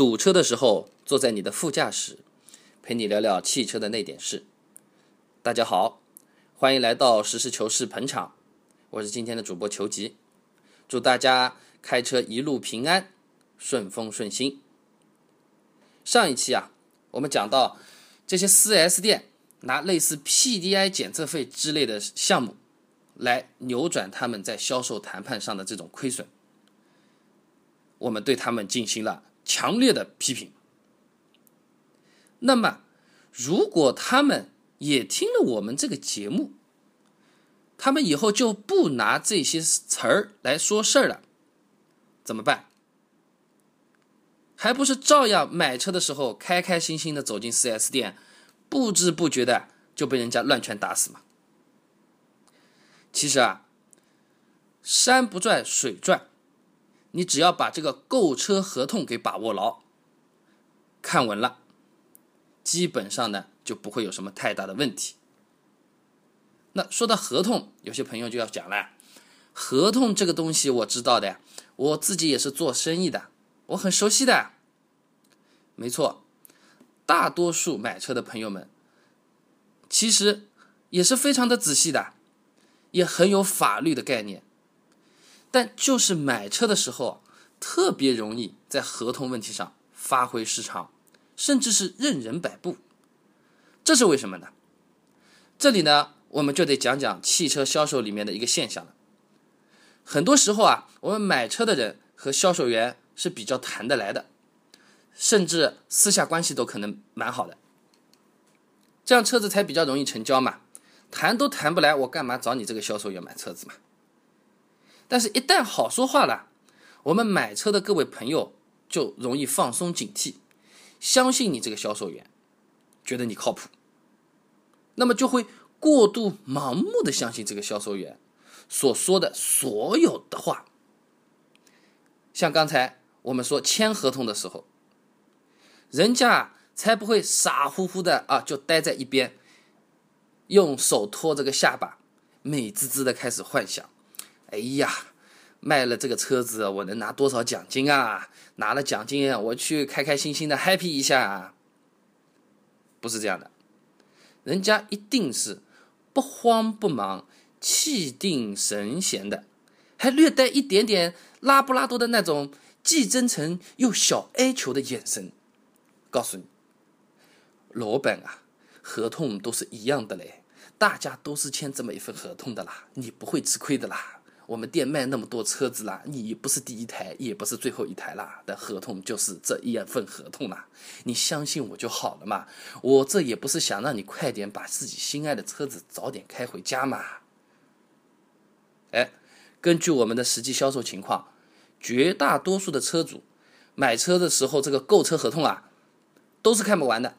堵车的时候坐在你的副驾驶，陪你聊聊汽车的那点事。大家好，欢迎来到实事求是捧场，我是今天的主播求吉，祝大家开车一路平安，顺风顺心。上一期啊，我们讲到这些 4S 店拿类似 PDI 检测费之类的项目来扭转他们在销售谈判上的这种亏损。我们对他们进行了强烈的批评。那么，如果他们也听了我们这个节目，他们以后就不拿这些词儿来说事儿了，怎么办？还不是照样买车的时候开开心心的走进 4S 店，不知不觉的就被人家乱拳打死吗？其实啊，山不转水转。你只要把这个购车合同给把握牢，看稳了，基本上呢就不会有什么太大的问题。那说到合同，有些朋友就要讲了，合同这个东西我知道的，我自己也是做生意的，我很熟悉的。没错，大多数买车的朋友们，其实也是非常的仔细的，也很有法律的概念。但就是买车的时候，特别容易在合同问题上发挥失常，甚至是任人摆布。这是为什么呢？这里呢，我们就得讲讲汽车销售里面的一个现象了。很多时候啊，我们买车的人和销售员是比较谈得来的，甚至私下关系都可能蛮好的，这样车子才比较容易成交嘛。谈都谈不来，我干嘛找你这个销售员买车子嘛？但是，一旦好说话了，我们买车的各位朋友就容易放松警惕，相信你这个销售员，觉得你靠谱，那么就会过度盲目的相信这个销售员所说的所有的话。像刚才我们说签合同的时候，人家才不会傻乎乎的啊，就待在一边，用手托着个下巴，美滋滋的开始幻想。哎呀，卖了这个车子，我能拿多少奖金啊？拿了奖金，我去开开心心的 happy 一下。不是这样的，人家一定是不慌不忙、气定神闲的，还略带一点点拉布拉多的那种既真诚又小哀求的眼神，告诉你，老板啊，合同都是一样的嘞，大家都是签这么一份合同的啦，你不会吃亏的啦。我们店卖那么多车子啦，你不是第一台，也不是最后一台啦。的合同就是这一份合同啦，你相信我就好了嘛。我这也不是想让你快点把自己心爱的车子早点开回家嘛。哎，根据我们的实际销售情况，绝大多数的车主买车的时候，这个购车合同啊，都是看不完的。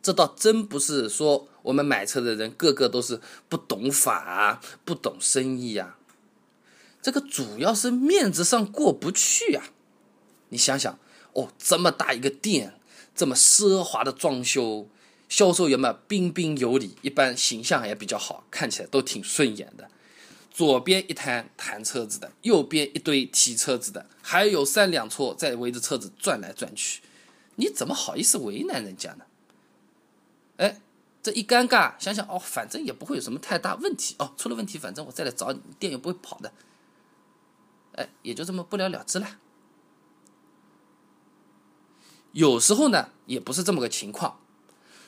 这倒真不是说我们买车的人个个都是不懂法、不懂生意呀，这个主要是面子上过不去呀。你想想，哦，这么大一个店，这么奢华的装修，销售员们彬彬有礼，一般形象也比较好，看起来都挺顺眼的。左边一摊谈车子的，右边一堆提车子的，还有三两撮在围着车子转来转去，你怎么好意思为难人家呢？哎，这一尴尬，想想哦，反正也不会有什么太大问题哦，出了问题，反正我再来找你，店又不会跑的。哎，也就这么不了了之了。有时候呢，也不是这么个情况。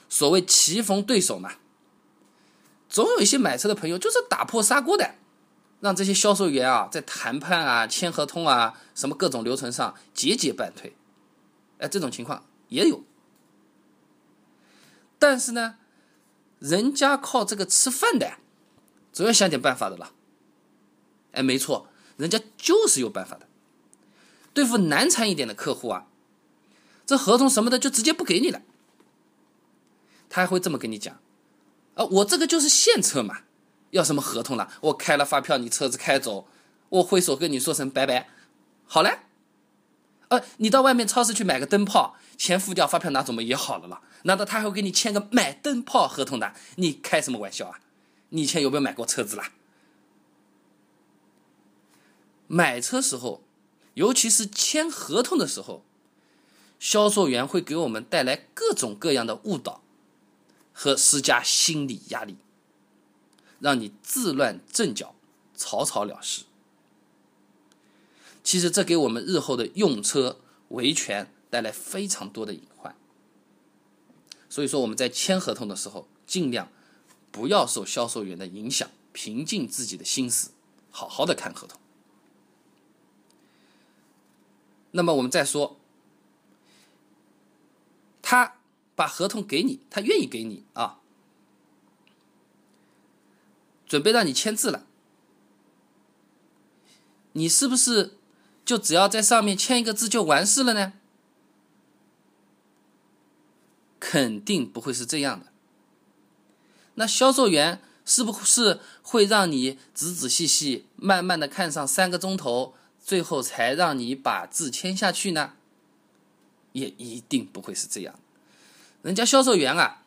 所谓棋逢对手嘛，总有一些买车的朋友就是打破砂锅的，让这些销售员啊，在谈判啊、签合同啊、什么各种流程上节节败退。哎，这种情况也有。但是呢，人家靠这个吃饭的，总要想点办法的了。哎，没错，人家就是有办法的。对付难缠一点的客户啊，这合同什么的就直接不给你了。他还会这么跟你讲：啊，我这个就是现车嘛，要什么合同了？我开了发票，你车子开走，我挥手跟你说声拜拜，好嘞。呃，你到外面超市去买个灯泡，钱付掉，发票拿走嘛也好了了。难道他还会给你签个买灯泡合同的？你开什么玩笑啊？你以前有没有买过车子啦？买车时候，尤其是签合同的时候，销售员会给我们带来各种各样的误导和施加心理压力，让你自乱阵脚，草草了事。其实这给我们日后的用车维权带来非常多的隐患。所以说我们在签合同的时候，尽量不要受销售员的影响，平静自己的心思，好好的看合同。那么我们再说，他把合同给你，他愿意给你啊，准备让你签字了，你是不是就只要在上面签一个字就完事了呢？肯定不会是这样的。那销售员是不是会让你仔仔细细、慢慢的看上三个钟头？最后才让你把字签下去呢，也一定不会是这样。人家销售员啊，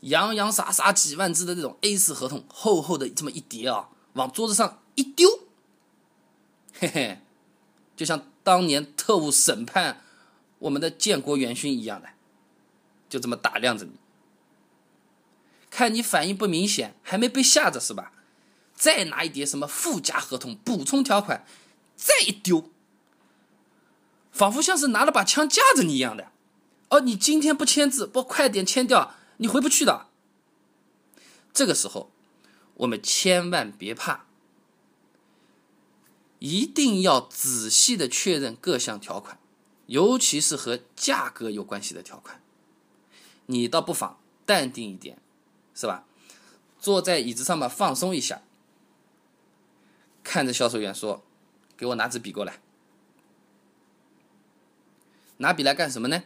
洋洋洒洒几万字的这种 A 四合同，厚厚的这么一叠啊，往桌子上一丢，嘿嘿，就像当年特务审判我们的建国元勋一样的，就这么打量着你，看你反应不明显，还没被吓着是吧？再拿一叠什么附加合同、补充条款。再一丢，仿佛像是拿了把枪架着你一样的。哦，你今天不签字，不快点签掉，你回不去的。这个时候，我们千万别怕，一定要仔细的确认各项条款，尤其是和价格有关系的条款。你倒不妨淡定一点，是吧？坐在椅子上面放松一下，看着销售员说。给我拿支笔过来，拿笔来干什么呢？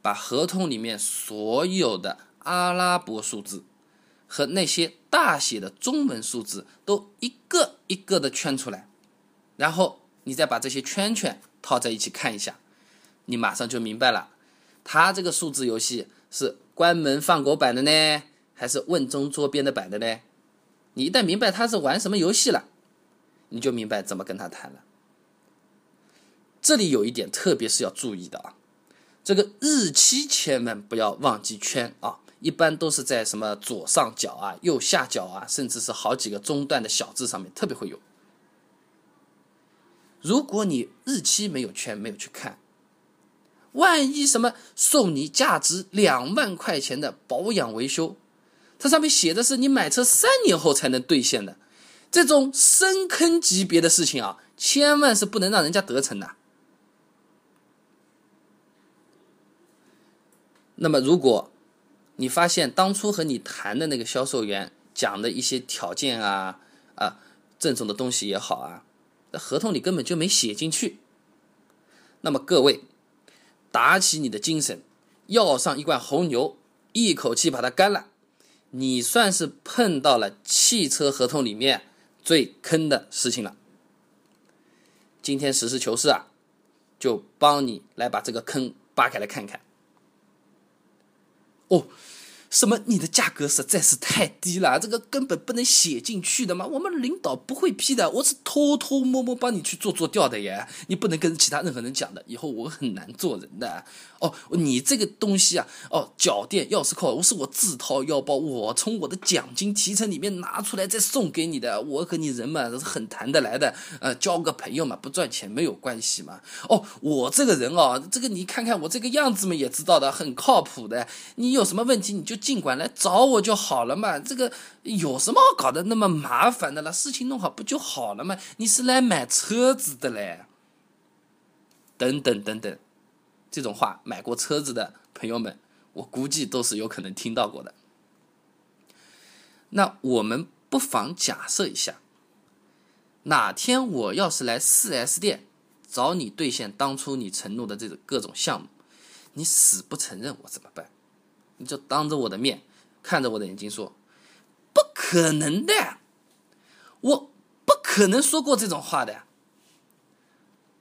把合同里面所有的阿拉伯数字和那些大写的中文数字都一个一个的圈出来，然后你再把这些圈圈套在一起看一下，你马上就明白了，它这个数字游戏是关门放狗版的呢，还是问中捉边的版的呢？你一旦明白它是玩什么游戏了。你就明白怎么跟他谈了。这里有一点，特别是要注意的啊，这个日期千万不要忘记圈啊，一般都是在什么左上角啊、右下角啊，甚至是好几个中段的小字上面，特别会有。如果你日期没有圈，没有去看，万一什么送你价值两万块钱的保养维修，它上面写的是你买车三年后才能兑现的。这种深坑级别的事情啊，千万是不能让人家得逞的。那么，如果你发现当初和你谈的那个销售员讲的一些条件啊啊，赠送的东西也好啊，那合同里根本就没写进去，那么各位，打起你的精神，要上一罐红牛，一口气把它干了，你算是碰到了汽车合同里面。最坑的事情了。今天实事求是啊，就帮你来把这个坑扒开来看看。哦。什么？你的价格实在是太低了，这个根本不能写进去的嘛。我们领导不会批的，我是偷偷摸摸帮你去做做调的耶。你不能跟其他任何人讲的，以后我很难做人的。哦，你这个东西啊，哦，脚垫、钥匙扣，我是我自掏腰包，我从我的奖金提成里面拿出来再送给你的。我和你人嘛，是很谈得来的，呃，交个朋友嘛，不赚钱没有关系嘛。哦，我这个人哦，这个你看看我这个样子嘛，也知道的，很靠谱的。你有什么问题你就。尽管来找我就好了嘛，这个有什么好搞得那么麻烦的了？事情弄好不就好了嘛？你是来买车子的嘞？等等等等，这种话买过车子的朋友们，我估计都是有可能听到过的。那我们不妨假设一下，哪天我要是来四 S 店找你兑现当初你承诺的这种各种项目，你死不承认，我怎么办？你就当着我的面，看着我的眼睛说：“不可能的，我不可能说过这种话的，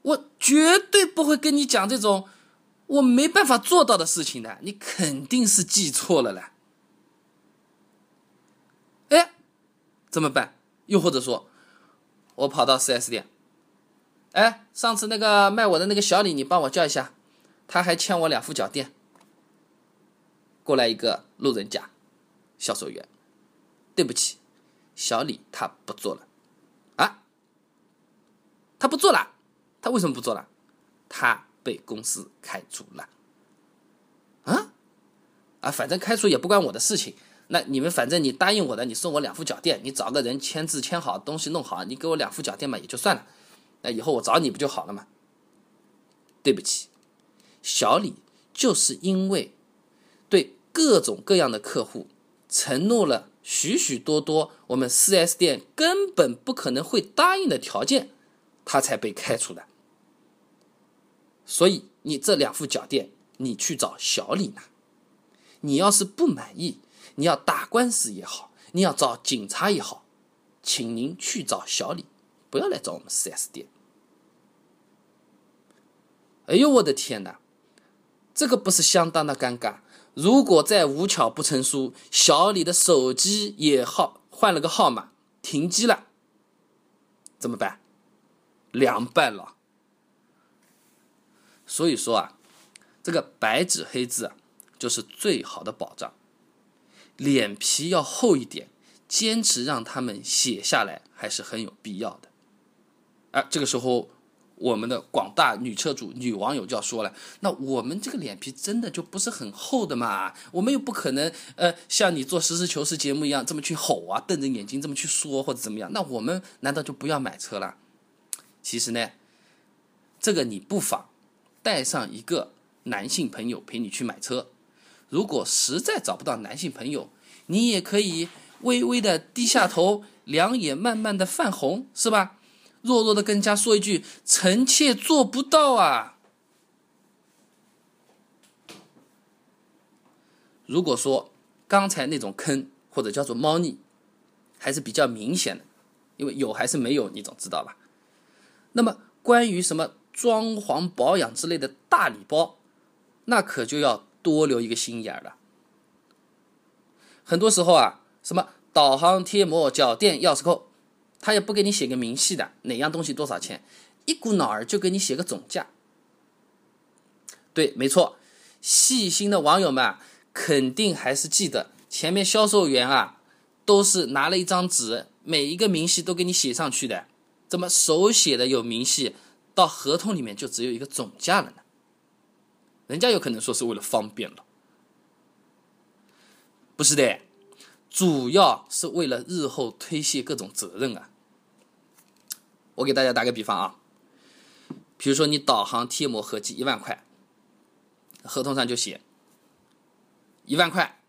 我绝对不会跟你讲这种我没办法做到的事情的。你肯定是记错了了。哎，怎么办？又或者说，我跑到四 S 店，哎，上次那个卖我的那个小李，你帮我叫一下，他还欠我两副脚垫。过来一个路人甲，销售员，对不起，小李他不做了。啊？他不做了？他为什么不做了？他被公司开除了。啊？啊，反正开除也不关我的事情。那你们反正你答应我的，你送我两副脚垫，你找个人签字签好，东西弄好，你给我两副脚垫嘛，也就算了。那以后我找你不就好了吗？对不起，小李就是因为各种各样的客户承诺了许许多多我们 4S 店根本不可能会答应的条件，他才被开除的。所以你这两副脚垫，你去找小李拿。你要是不满意。你要打官司也好，你要找警察也好，请您去找小李，不要来找我们 4S 店。哎呦，我的天哪，这个不是相当的尴尬？如果再无巧不成书，小李的手机也号换了个号码，停机了，怎么办？凉拌了。所以说啊，这个白纸黑字啊，就是最好的保障。脸皮要厚一点，坚持让他们写下来还是很有必要的。啊，这个时候我们的广大女车主、女网友就要说了：那我们这个脸皮真的就不是很厚的嘛？我们又不可能呃像你做实事求是节目一样这么去吼啊，瞪着眼睛这么去说或者怎么样？那我们难道就不要买车了？其实呢，这个你不妨带上一个男性朋友陪你去买车。如果实在找不到男性朋友，你也可以微微的低下头，两眼慢慢的泛红，是吧？弱弱的跟家说一句：“臣妾做不到啊。”如果说刚才那种坑或者叫做猫腻，还是比较明显的，因为有还是没有，你总知道吧？那么关于什么装潢保养之类的大礼包，那可就要。多留一个心眼了。很多时候啊，什么导航贴膜、脚垫、钥匙扣，他也不给你写个明细的，哪样东西多少钱，一股脑儿就给你写个总价。对，没错，细心的网友们肯定还是记得前面销售员啊，都是拿了一张纸，每一个明细都给你写上去的。怎么手写的有明细，到合同里面就只有一个总价了呢？人家有可能说是为了方便了，不是的，主要是为了日后推卸各种责任啊。我给大家打个比方啊，比如说你导航贴膜合计一万块，合同上就写一万块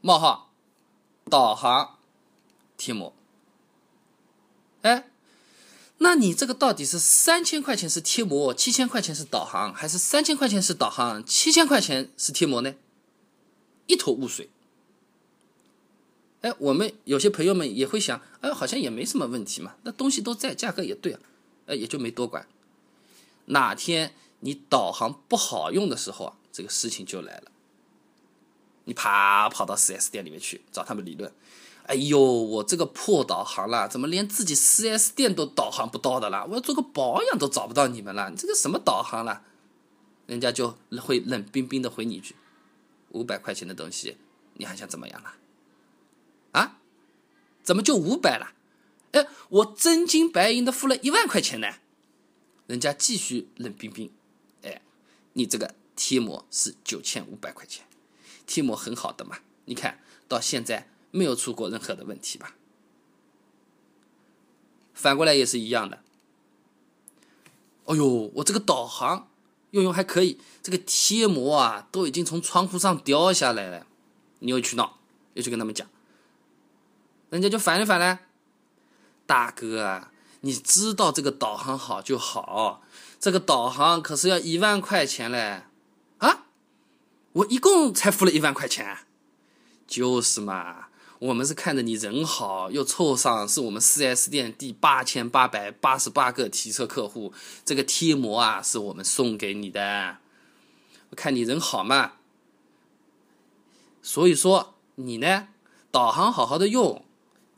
冒号导航贴膜，哎。那你这个到底是三千块钱是贴膜，七千块钱是导航，还是三千块钱是导航，七千块钱是贴膜呢？一头雾水。哎，我们有些朋友们也会想，哎，好像也没什么问题嘛，那东西都在，价格也对啊，哎，也就没多管。哪天你导航不好用的时候啊，这个事情就来了，你啪跑到 4S 店里面去找他们理论。哎呦，我这个破导航了，怎么连自己 4S 店都导航不到的啦？我要做个保养都找不到你们了，你这个什么导航了？人家就会冷冰冰的回你一句：“五百块钱的东西，你还想怎么样了？怎么就五百了？哎，我真金白银的付了一万块钱呢。”人家继续冷冰冰：“哎，你这个贴膜是九千五百块钱，贴膜很好的嘛，你看到现在。”没有出过任何的问题吧？反过来也是一样的。哎呦，我这个导航用用还可以，这个贴膜啊都已经从窗户上掉下来了。你又去闹，又去跟他们讲，人家就烦了烦了。大哥，你知道这个导航好就好，这个导航可是要一万块钱嘞。啊，我一共才付了一万块钱，就是嘛。我们是看着你人好，又凑上是我们 4S 店第八千八百八十八个提车客户，这个贴膜啊是我们送给你的。我看你人好嘛，所以说你呢，导航好好的用，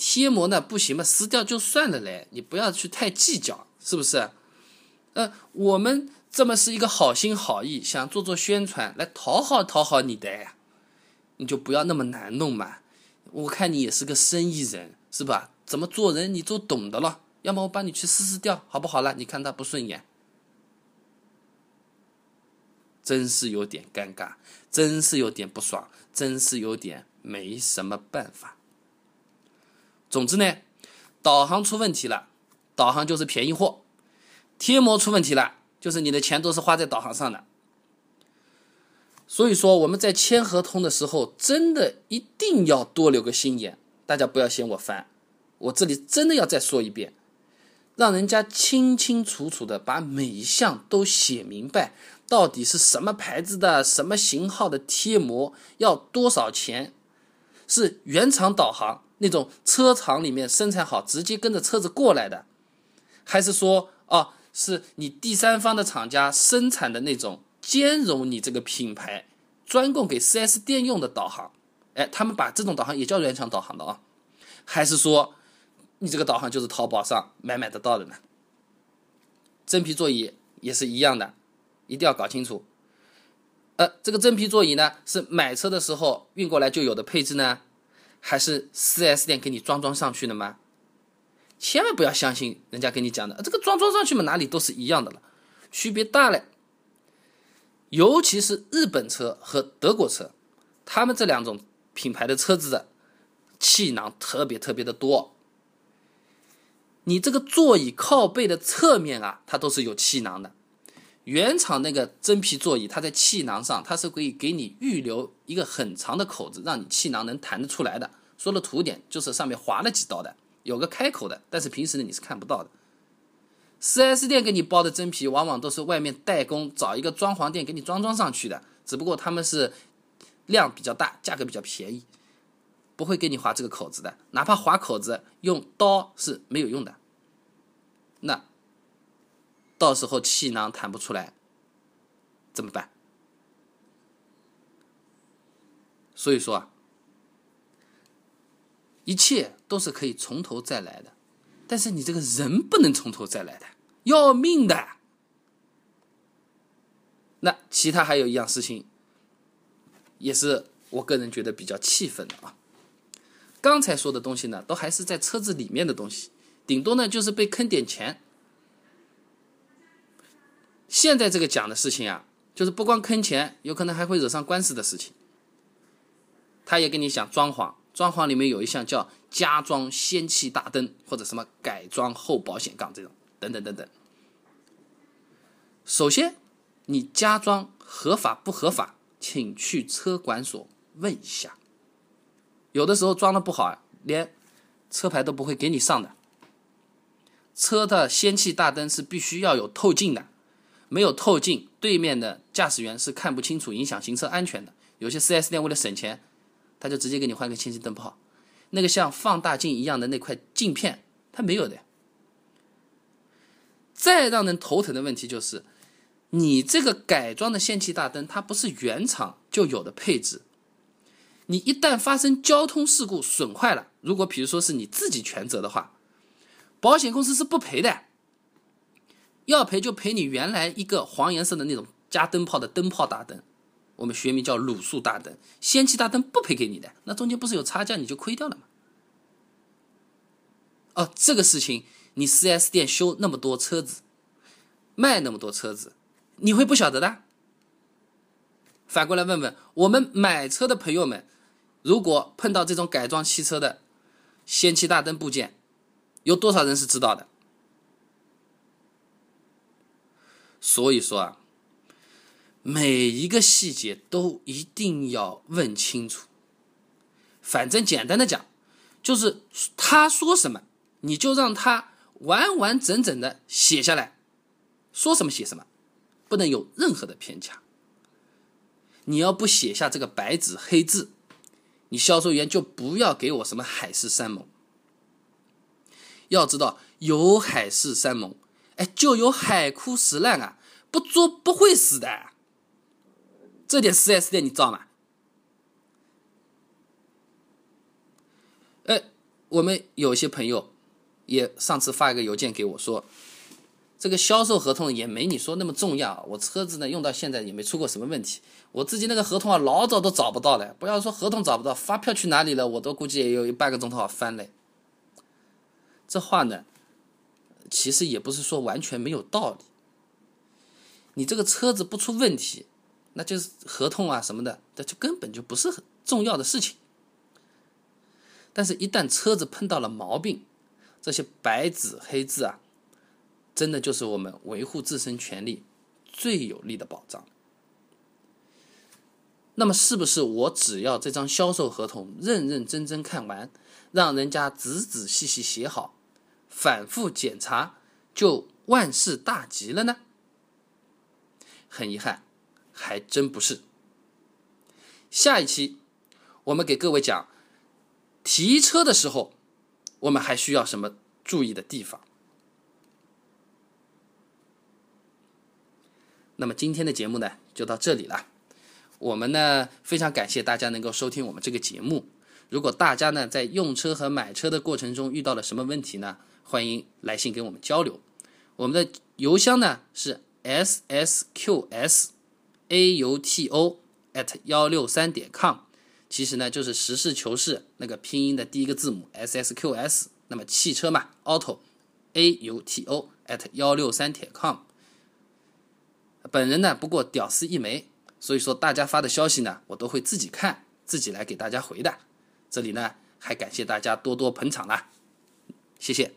贴膜呢不行嘛，撕掉就算了嘞，你不要去太计较，是不是？呃，我们这么是一个好心好意，想做做宣传来讨好讨好你的呀，你就不要那么难弄嘛。我看你也是个生意人，是吧？怎么做人你都懂得了。要么我帮你去撕撕掉，好不好了？你看他不顺眼，真是有点尴尬，真是有点不爽，真是有点没什么办法。总之呢，导航出问题了，导航就是便宜货；贴膜出问题了。就是你的钱都是花在导航上的，所以说我们在签合同的时候，真的一定要多留个心眼。大家不要嫌我烦，我这里真的要再说一遍，让人家清清楚楚的把每一项都写明白，到底是什么牌子的、什么型号的贴膜，要多少钱？是原厂导航那种车厂里面生产好，直接跟着车子过来的，还是说啊？是你第三方的厂家生产的那种兼容你这个品牌专供给 4S 店用的导航，哎，他们把这种导航也叫原厂导航的啊？还是说你这个导航就是淘宝上买买得到的呢？真皮座椅也是一样的，一定要搞清楚。呃，这个真皮座椅呢，是买车的时候运过来就有的配置呢，还是 4S 店给你装装上去的吗？千万不要相信人家跟你讲的，这个装装上去嘛，哪里都是一样的了，区别大嘞。尤其是日本车和德国车，他们这两种品牌的车子的气囊特别特别的多。你这个座椅靠背的侧面啊，它都是有气囊的。原厂那个真皮座椅，它在气囊上，它是可以给你预留一个很长的口子，让你气囊能弹得出来的。说的土点，就是上面划了几刀的。有个开口的，但是平时呢你是看不到的。4S 店给你包的真皮，往往都是外面代工找一个装潢店给你装装上去的，只不过他们是量比较大，价格比较便宜，不会给你划这个口子的。哪怕划口子，用刀是没有用的。那到时候气囊弹不出来，怎么办？所以说啊。一切都是可以从头再来的，但是你这个人不能从头再来的，要命的。那其他还有一样事情，也是我个人觉得比较气愤的啊。刚才说的东西呢，都还是在车子里面的东西，顶多呢就是被坑点钱。现在这个讲的事情啊，就是不光坑钱，有可能还会惹上官司的事情。他也跟你讲装潢。装潢里面有一项叫加装氙气大灯，或者什么改装后保险杠这种，等等等等。首先，你加装合法不合法，请去车管所问一下。有的时候装的不好，连车牌都不会给你上的。车的氙气大灯是必须要有透镜的，没有透镜，对面的驾驶员是看不清楚，影响行车安全的。有些 4S 店为了省钱。他就直接给你换个氙气灯泡，那个像放大镜一样的那块镜片，它没有的。再让人头疼的问题就是，你这个改装的氙气大灯，它不是原厂就有的配置。你一旦发生交通事故损坏了，如果比如说是你自己全责的话，保险公司是不赔的。要赔就赔你原来一个黄颜色的那种加灯泡的灯泡大灯。我们学名叫卤素大灯，氙气大灯不赔给你的，那中间不是有差价，你就亏掉了吗？哦，这个事情你 4S 店修那么多车子，卖那么多车子，你会不晓得的？反过来问问我们买车的朋友们，如果碰到这种改装汽车的氙气大灯部件，有多少人是知道的？所以说啊。每一个细节都一定要问清楚。反正简单的讲，就是他说什么，你就让他完完整整的写下来，说什么写什么，不能有任何的偏差。你要不写下这个白纸黑字，你销售员就不要给我什么海誓山盟。要知道，有海誓山盟，哎，就有海枯石烂啊！不做不会死的。这点四 S 店你知道吗？哎，我们有些朋友也上次发一个邮件给我说，这个销售合同也没你说那么重要。我车子呢用到现在也没出过什么问题，我自己那个合同啊老早都找不到了。不要说合同找不到，发票去哪里了，我都估计也有一半个钟头好翻嘞。这话呢，其实也不是说完全没有道理。你这个车子不出问题，那就是合同啊什么的，这就根本就不是很重要的事情。但是，一旦车子碰到了毛病，这些白纸黑字啊，真的就是我们维护自身权利最有力的保障。那么，是不是我只要这张销售合同认认真真看完，让人家仔仔细细写好，反复检查，就万事大吉了呢？很遗憾，还真不是。下一期我们给各位讲。提车的时候，我们还需要什么注意的地方？那么今天的节目呢，就到这里了。我们呢非常感谢大家能够收听我们这个节目。如果大家呢在用车和买车的过程中遇到了什么问题呢，欢迎来信跟我们交流。我们的邮箱呢是 s s q s a u t o at 幺六三点 com。其实呢，就是实事求是那个拼音的第一个字母 S S Q S，那么汽车嘛，auto A U T O at 幺六三点 com。本人呢不过屌丝一枚，所以说大家发的消息呢，我都会自己看，自己来给大家回的。这里呢还感谢大家多多捧场啦，谢谢。